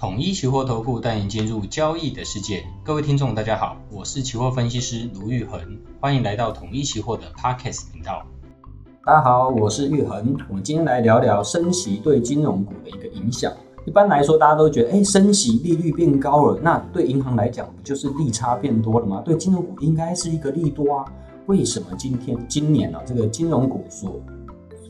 统一期货投顾带您进入交易的世界。各位听众，大家好，我是期货分析师卢玉恒，欢迎来到统一期货的 Podcast 频道。大家好，我是玉恒。我们今天来聊聊升息对金融股的一个影响。一般来说，大家都觉得，哎，升息利率变高了，那对银行来讲不就是利差变多了吗？对金融股应该是一个利多啊。为什么今天今年呢、啊，这个金融股所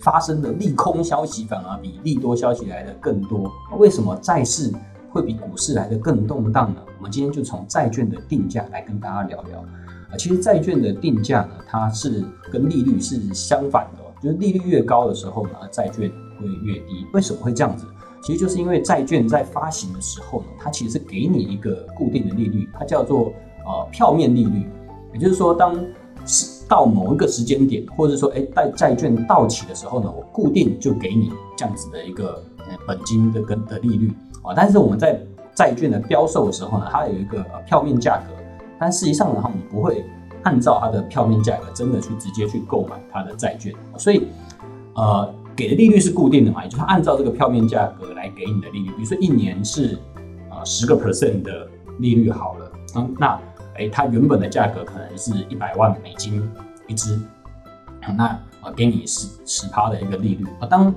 发生的利空消息反而比利多消息来的更多？为什么债市？会比股市来得更动荡呢？我们今天就从债券的定价来跟大家聊聊啊。其实债券的定价呢，它是跟利率是相反的，就是利率越高的时候呢，债券会越低。为什么会这样子？其实就是因为债券在发行的时候呢，它其实是给你一个固定的利率，它叫做呃票面利率。也就是说，当是到某一个时间点，或者说哎债债券到期的时候呢，我固定就给你这样子的一个本金的跟的利率。但是我们在债券的标售的时候呢，它有一个票面价格，但实际上呢，我们不会按照它的票面价格真的去直接去购买它的债券，所以呃，给的利率是固定的嘛，也就是按照这个票面价格来给你的利率，比如说一年是呃十个 percent 的利率好了，嗯，那哎，它原本的价格可能是一百万美金一支，那啊给你十十趴的一个利率啊，当。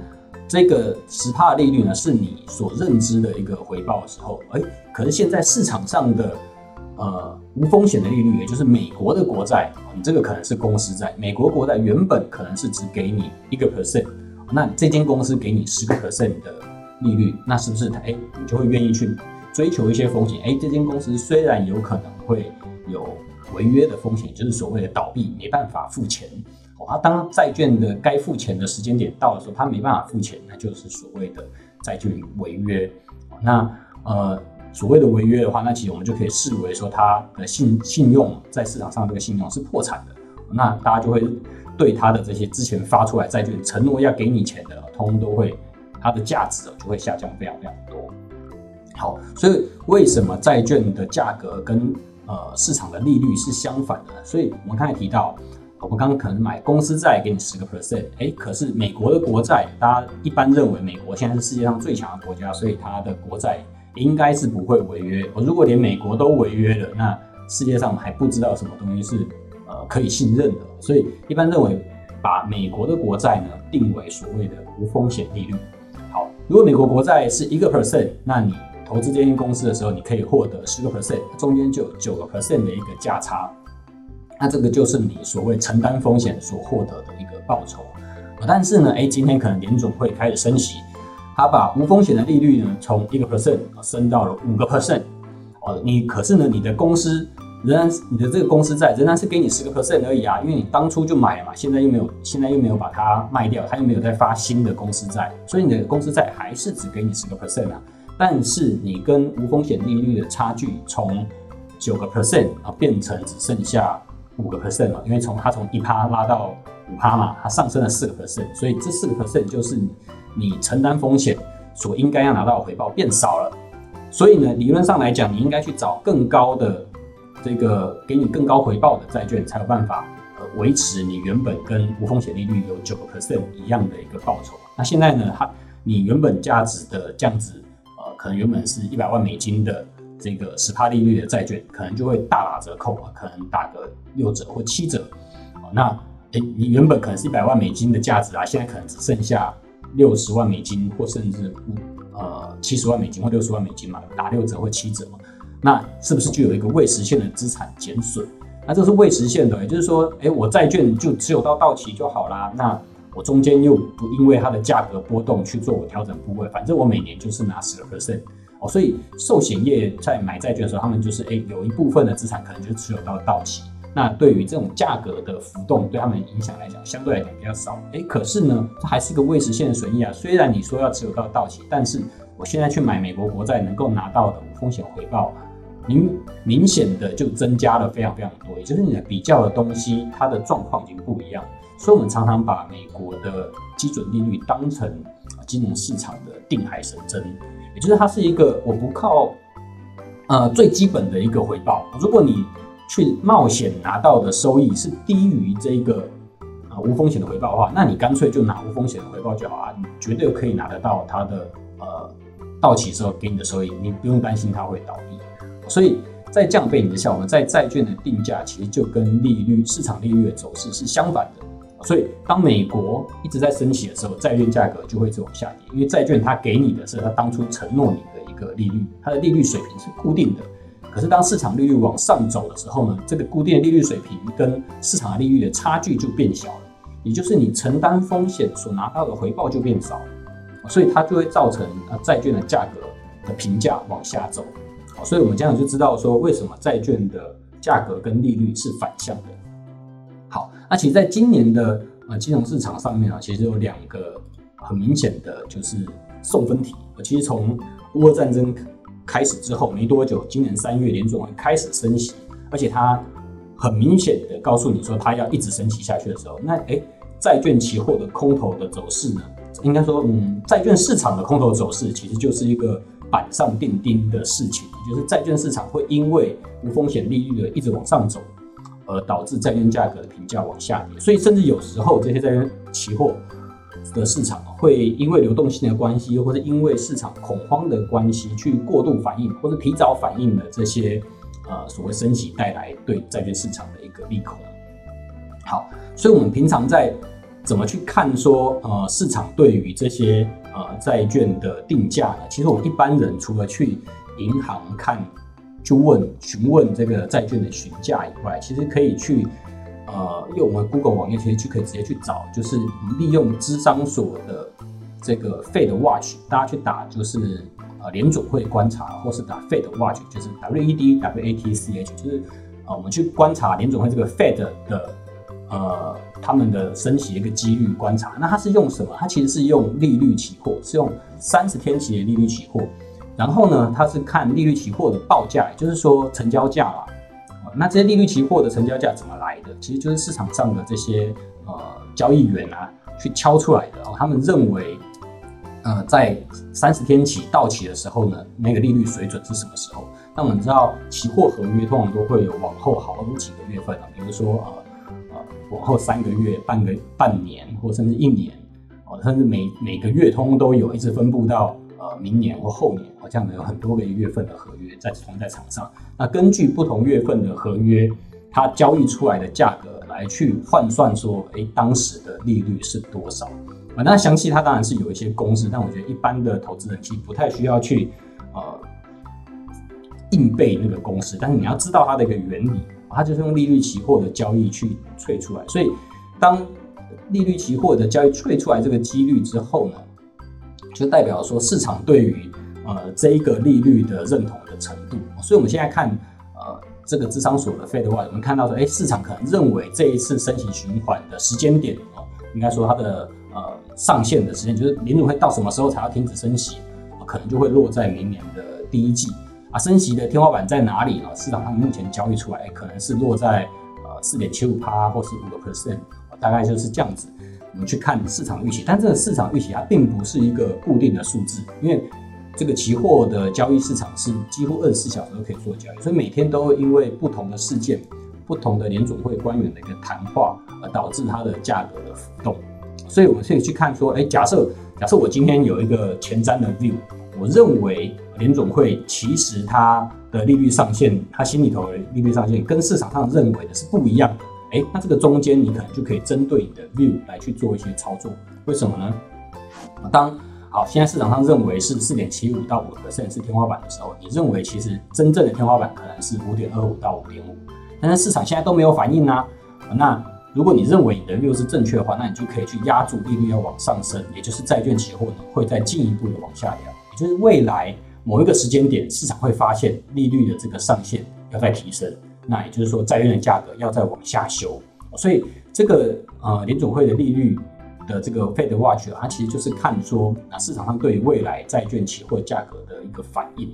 这个十趴的利率呢，是你所认知的一个回报的时候，哎，可是现在市场上的呃无风险的利率，也就是美国的国债，你这个可能是公司债，美国国债原本可能是只给你一个 percent，那这间公司给你十个 percent 的利率，那是不是哎，你就会愿意去追求一些风险？哎，这间公司虽然有可能会有违约的风险，就是所谓的倒闭，没办法付钱。啊，当债券的该付钱的时间点到的时候，他没办法付钱，那就是所谓的债券违约。那呃，所谓的违约的话，那其实我们就可以视为说，他的信信用在市场上这个信用是破产的。那大家就会对他的这些之前发出来债券承诺要给你钱的，通通都会它的价值就会下降非常非常多。好，所以为什么债券的价格跟呃市场的利率是相反的呢？所以我们刚才提到。我们刚刚可能买公司债给你十个 percent，哎，可是美国的国债，大家一般认为美国现在是世界上最强的国家，所以它的国债应该是不会违约。我如果连美国都违约了，那世界上还不知道什么东西是呃可以信任的。所以一般认为把美国的国债呢定为所谓的无风险利率。好，如果美国国债是一个 percent，那你投资这间公司的时候，你可以获得十个 percent，中间就有九个 percent 的一个价差。那这个就是你所谓承担风险所获得的一个报酬，但是呢，哎，今天可能联总会开始升息，他把无风险的利率呢从一个 percent 升到了五个 percent，哦，你可是呢，你的公司仍然你的这个公司债仍然是给你十个 percent 而已啊，因为你当初就买了嘛，现在又没有，现在又没有把它卖掉，他又没有再发新的公司债，所以你的公司债还是只给你十个 percent 啊，但是你跟无风险利率的差距从九个 percent 啊变成只剩下。五个 percent 嘛，因为从它从一趴拉到五趴嘛，它上升了四个 percent，所以这四个 percent 就是你，你承担风险所应该要拿到的回报变少了，所以呢，理论上来讲，你应该去找更高的这个给你更高回报的债券，才有办法呃维持你原本跟无风险利率有九个 percent 一样的一个报酬。那现在呢，它你原本价值的这样子，呃，可能原本是一百万美金的。这个十趴利率的债券可能就会大打折扣啊，可能打个六折或七折。那诶，你原本可能是一百万美金的价值啊，现在可能只剩下六十万美金，或甚至五呃七十万美金或六十万美金嘛，打六折或七折嘛。那是不是就有一个未实现的资产减损？那这是未实现的，也就是说，诶，我债券就持有到到期就好啦。那我中间又不因为它的价格波动去做我调整部位，反正我每年就是拿十个 percent。所以寿险业在买债券的时候，他们就是诶有一部分的资产可能就持有到到期。那对于这种价格的浮动，对他们影响来讲，相对来讲比较少。诶，可是呢，这还是个未实现的损益啊。虽然你说要持有到到期，但是我现在去买美国国债，能够拿到的风险回报，明明显的就增加了非常非常多。也就是你的比较的东西，它的状况已经不一样。所以，我们常常把美国的基准利率当成金融市场的定海神针。也就是它是一个我不靠，呃最基本的一个回报。如果你去冒险拿到的收益是低于这个啊、无风险的回报的话，那你干脆就拿无风险的回报就好啊，你绝对可以拿得到它的呃到期时候给你的收益，你不用担心它会倒闭。所以在这样背景之下，我们在债券的定价其实就跟利率市场利率的走势是相反的。所以当美国一直在升息的时候，债券价格就会一直往下跌，因为债券它给你的是它当初承诺你的一个利率，它的利率水平是固定的。可是当市场利率往上走的时候呢，这个固定的利率水平跟市场利率的差距就变小了，也就是你承担风险所拿到的回报就变少，所以它就会造成啊债券的价格的评价往下走。所以我们这样就知道说为什么债券的价格跟利率是反向的。那其实在今年的呃金融市场上面啊，其实有两个很明显的就是送分题。其实从乌俄战争开始之后没多久，今年三月联准会开始升息，而且它很明显的告诉你说它要一直升息下去的时候，那诶债券期货的空头的走势呢？应该说，嗯，债券市场的空头走势其实就是一个板上钉钉的事情，就是债券市场会因为无风险利率的一直往上走，而导致债券价格的评价往下跌，所以甚至有时候这些债券期货。的市场会因为流动性的关系，或者因为市场恐慌的关系，去过度反应或者提早反应的这些呃所谓升息带来对债券市场的一个利空。好，所以我们平常在怎么去看说呃市场对于这些呃债券的定价呢？其实我们一般人除了去银行看，去问询问这个债券的询价以外，其实可以去。呃，用我们 Google 网页其实就可以直接去找，就是利用资商所的这个 Fed Watch，大家去打就是呃联准会观察，或是打 Fed Watch，就是 W E D W A T C H，就是呃我们去观察联准会这个 Fed 的呃他们的升息的一个几率观察。那它是用什么？它其实是用利率期货，是用三十天期的利率期货。然后呢，它是看利率期货的报价，也就是说成交价啦。那这些利率期货的成交价怎么来的？其实就是市场上的这些呃交易员啊去敲出来的。哦，他们认为，呃，在三十天起到期的时候呢，那个利率水准是什么时候？那我们知道，期货合约通常都会有往后好几个月份啊，比如说呃呃往后三个月、半个半年，或甚至一年，哦，甚至每每个月通都有，一直分布到。呃，明年或后年，好像有很多个月份的合约在放在场上。那根据不同月份的合约，它交易出来的价格来去换算说，哎，当时的利率是多少？啊，那详细它当然是有一些公式，但我觉得一般的投资人其实不太需要去呃硬背那个公式。但是你要知道它的一个原理，它就是用利率期货的交易去萃出来。所以当利率期货的交易萃出来这个几率之后呢，就代表说市场对于呃这一个利率的认同的程度，所以我们现在看呃这个智商所的 Fed Watch，我们看到说，哎，市场可能认为这一次升息循环的时间点哦，应该说它的呃上限的时间，就是联准会到什么时候才要停止升息，可能就会落在明年的第一季啊。升息的天花板在哪里呢？市场上目前交易出来，可能是落在呃四点七五趴或是五个 percent，大概就是这样子。我们去看市场预期，但这个市场预期它并不是一个固定的数字，因为这个期货的交易市场是几乎二十四小时都可以做交易，所以每天都会因为不同的事件、不同的联总会官员的一个谈话而导致它的价格的浮动。所以我们可以去看说，哎，假设假设我今天有一个前瞻的 view，我认为联总会其实它的利率上限，它心里头的利率上限跟市场上认为的是不一样的。哎，那这个中间你可能就可以针对你的 view 来去做一些操作，为什么呢？当好，现在市场上认为是四点七五到五个百分点是天花板的时候，你认为其实真正的天花板可能是五点二五到五点五，但是市场现在都没有反应啊。那如果你认为你的 view 是正确的话，那你就可以去压住利率要往上升，也就是债券期货呢会再进一步的往下掉，也就是未来某一个时间点，市场会发现利率的这个上限要再提升。那也就是说，债券的价格要再往下修，所以这个呃联准会的利率的这个 Fed Watch 它其实就是看说啊市场上对于未来债券期货价格的一个反应，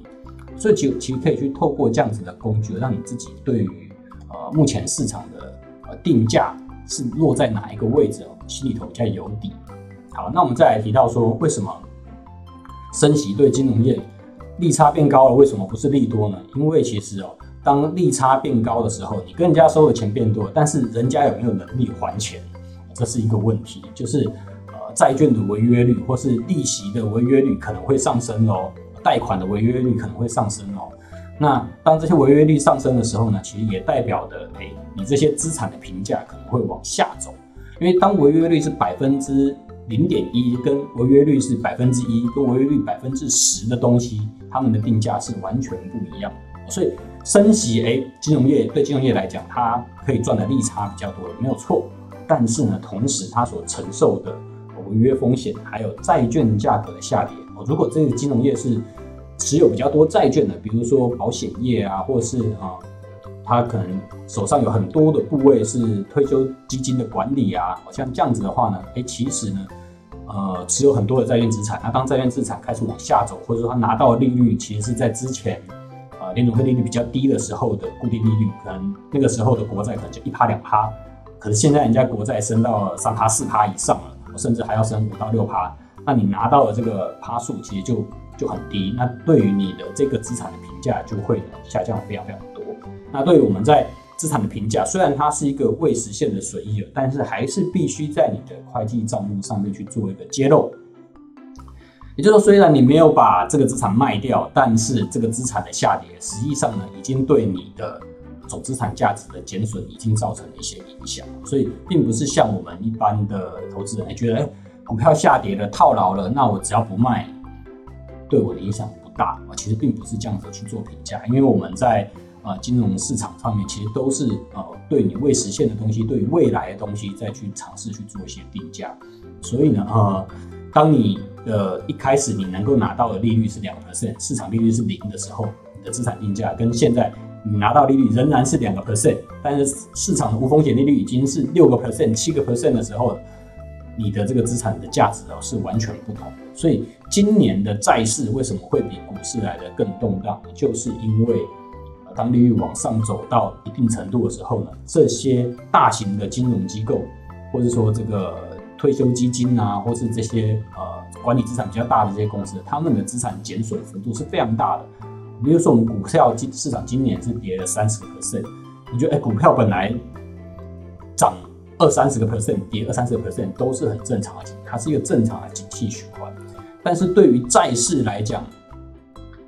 所以其其实可以去透过这样子的工具，让你自己对于呃目前市场的呃定价是落在哪一个位置，心里头比较有底。好，那我们再来提到说，为什么升息对金融业利差变高了？为什么不是利多呢？因为其实哦。当利差变高的时候，你跟人家收的钱变多，但是人家有没有能力还钱，这是一个问题。就是呃，债券的违约率或是利息的违约率可能会上升哦。贷款的违约率可能会上升哦。那当这些违约率上升的时候呢，其实也代表的，哎，你这些资产的评价可能会往下走。因为当违约率是百分之零点一，跟违约率是百分之一，跟违约率百分之十的东西，他们的定价是完全不一样。所以升息，哎，金融业对金融业来讲，它可以赚的利差比较多，没有错。但是呢，同时它所承受的违约风险，还有债券价格的下跌，哦，如果这个金融业是持有比较多债券的，比如说保险业啊，或者是啊，他可能手上有很多的部位是退休基金的管理啊，好像这样子的话呢，哎，其实呢，呃，持有很多的债券资产，那当债券资产开始往下走，或者说他拿到的利率其实是在之前呃联准会利率比较低的时候的固定利率，可能那个时候的国债可能就一趴两趴，可是现在人家国债升到三趴四趴以上了，甚至还要升五到六趴，那你拿到的这个趴数其实就。就很低，那对于你的这个资产的评价就会下降非常非常多。那对于我们在资产的评价，虽然它是一个未实现的损益了，但是还是必须在你的会计账目上面去做一个揭露。也就是说，虽然你没有把这个资产卖掉，但是这个资产的下跌，实际上呢，已经对你的总资产价值的减损已经造成了一些影响。所以，并不是像我们一般的投资人，觉得哎，股票下跌了，套牢了，那我只要不卖。对我的影响不大啊，其实并不是这样子去做评价，因为我们在呃金融市场上面，其实都是呃对你未实现的东西，对未来的东西再去尝试去做一些定价。所以呢，呃，当你的一开始你能够拿到的利率是两个 percent，市场利率是零的时候，你的资产定价跟现在你拿到利率仍然是两个 percent，但是市场的无风险利率已经是六个 percent、七个 percent 的时候。你的这个资产的价值哦是完全不同，所以今年的债市为什么会比股市来的更动荡？就是因为当利率往上走到一定程度的时候呢，这些大型的金融机构，或者说这个退休基金啊，或是这些呃管理资产比较大的这些公司，他们的资产减损幅度是非常大的。比如说我们股票今市场今年是跌了三十个 percent，你觉得哎股票本来涨？二三十个 percent 跌，二三十个 percent 都是很正常的，它是一个正常的景气循环。但是对于债市来讲，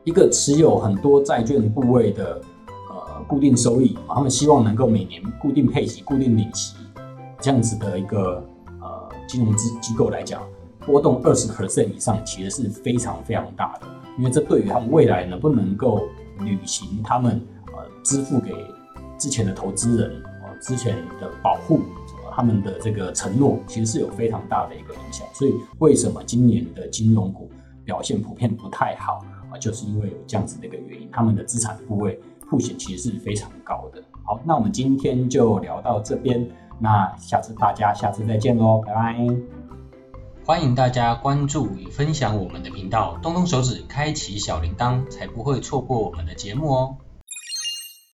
一个持有很多债券部位的呃固定收益，他们希望能够每年固定配息、固定领息这样子的一个金融机机构来讲，波动二十 percent 以上其实是非常非常大的，因为这对于他们未来能不能够履行他们呃支付给之前的投资人呃之前的保护。他们的这个承诺其实是有非常大的一个影响，所以为什么今年的金融股表现普遍不太好啊？就是因为有这样子的一个原因，他们的资产部位风险其实是非常高的。好，那我们今天就聊到这边，那下次大家下次再见喽，拜拜！欢迎大家关注与分享我们的频道，动动手指开启小铃铛，才不会错过我们的节目哦。